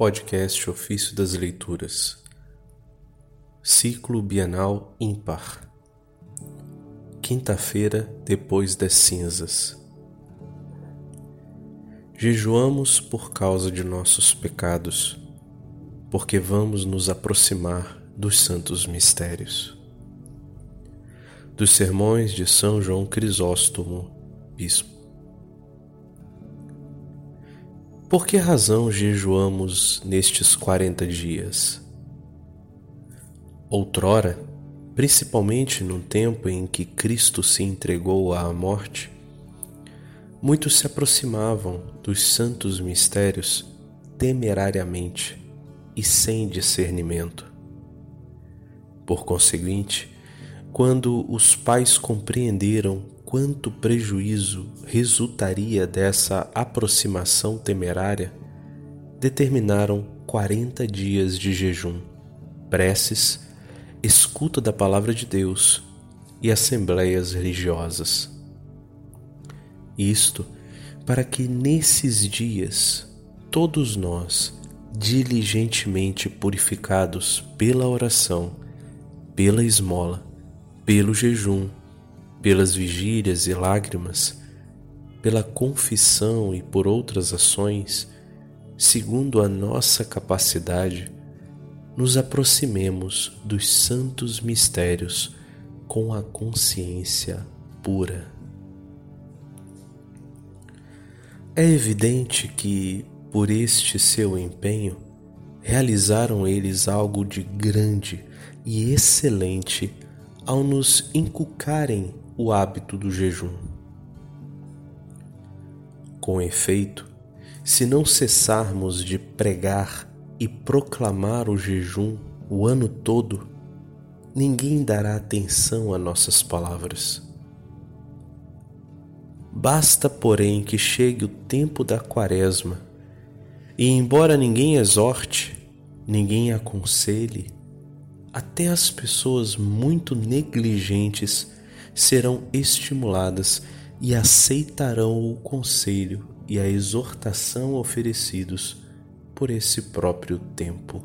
Podcast Ofício das Leituras, Ciclo Bienal Ímpar, quinta-feira depois das cinzas. Jejuamos por causa de nossos pecados, porque vamos nos aproximar dos santos mistérios. Dos sermões de São João Crisóstomo, Bispo. Por que razão jejuamos nestes quarenta dias? Outrora, principalmente no tempo em que Cristo se entregou à morte, muitos se aproximavam dos santos mistérios temerariamente e sem discernimento. Por conseguinte, quando os pais compreenderam quanto prejuízo resultaria dessa aproximação temerária, determinaram quarenta dias de jejum, preces, escuta da palavra de Deus e assembleias religiosas. Isto para que nesses dias todos nós, diligentemente purificados pela oração, pela esmola, pelo jejum, pelas vigílias e lágrimas, pela confissão e por outras ações, segundo a nossa capacidade, nos aproximemos dos santos mistérios com a consciência pura. É evidente que, por este seu empenho, realizaram eles algo de grande e excelente ao nos inculcarem o hábito do jejum. Com efeito, se não cessarmos de pregar e proclamar o jejum o ano todo, ninguém dará atenção a nossas palavras. Basta, porém, que chegue o tempo da quaresma, e embora ninguém exorte, ninguém aconselhe, até as pessoas muito negligentes serão estimuladas e aceitarão o conselho e a exortação oferecidos por esse próprio tempo.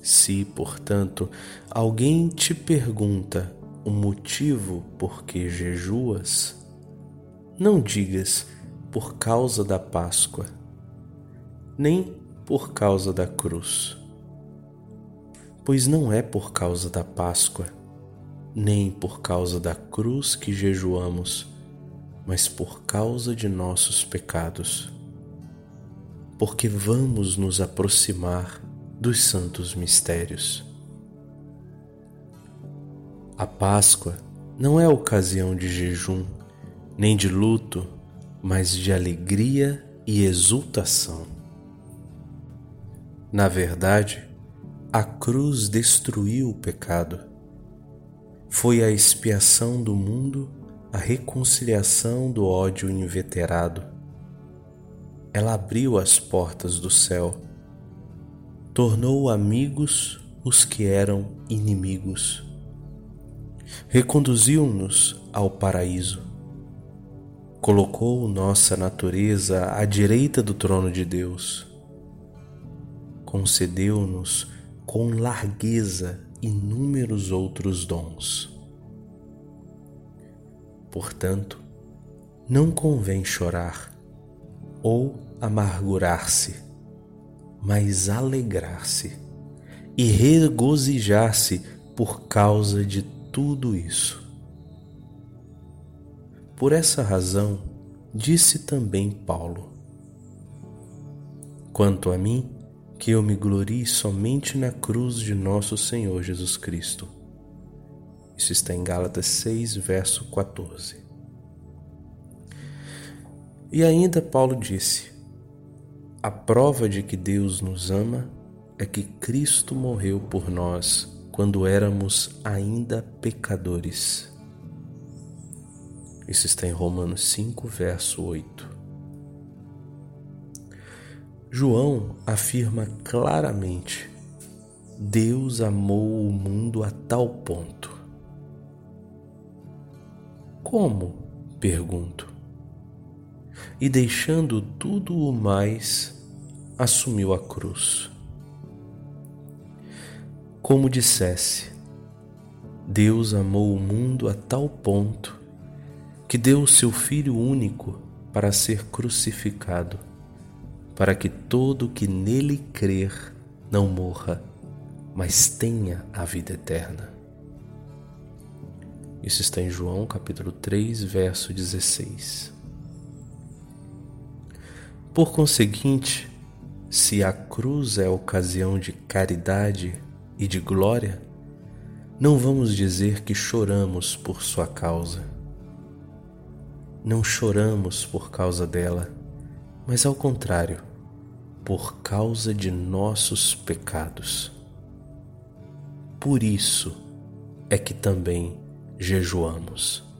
Se, portanto, alguém te pergunta o motivo por que jejuas, não digas por causa da Páscoa, nem por causa da cruz, pois não é por causa da Páscoa nem por causa da cruz que jejuamos, mas por causa de nossos pecados. Porque vamos nos aproximar dos santos mistérios. A Páscoa não é ocasião de jejum, nem de luto, mas de alegria e exultação. Na verdade, a cruz destruiu o pecado foi a expiação do mundo, a reconciliação do ódio inveterado. Ela abriu as portas do céu, tornou amigos os que eram inimigos, reconduziu-nos ao paraíso, colocou nossa natureza à direita do trono de Deus, concedeu-nos com largueza inúmeros outros dons. Portanto, não convém chorar ou amargurar-se, mas alegrar-se e regozijar-se por causa de tudo isso. Por essa razão, disse também Paulo: Quanto a mim, que eu me glorie somente na cruz de nosso Senhor Jesus Cristo. Isso está em Gálatas 6, verso 14. E ainda Paulo disse: A prova de que Deus nos ama é que Cristo morreu por nós quando éramos ainda pecadores. Isso está em Romanos 5, verso 8. João afirma claramente: Deus amou o mundo a tal ponto. Como? pergunto. e deixando tudo o mais, assumiu a cruz. Como dissesse, Deus amou o mundo a tal ponto que deu o seu Filho único para ser crucificado, para que todo que nele crer não morra, mas tenha a vida eterna. Isso está em João capítulo 3, verso 16. Por conseguinte, se a cruz é ocasião de caridade e de glória, não vamos dizer que choramos por sua causa não choramos por causa dela, mas ao contrário, por causa de nossos pecados. Por isso é que também jejuamos.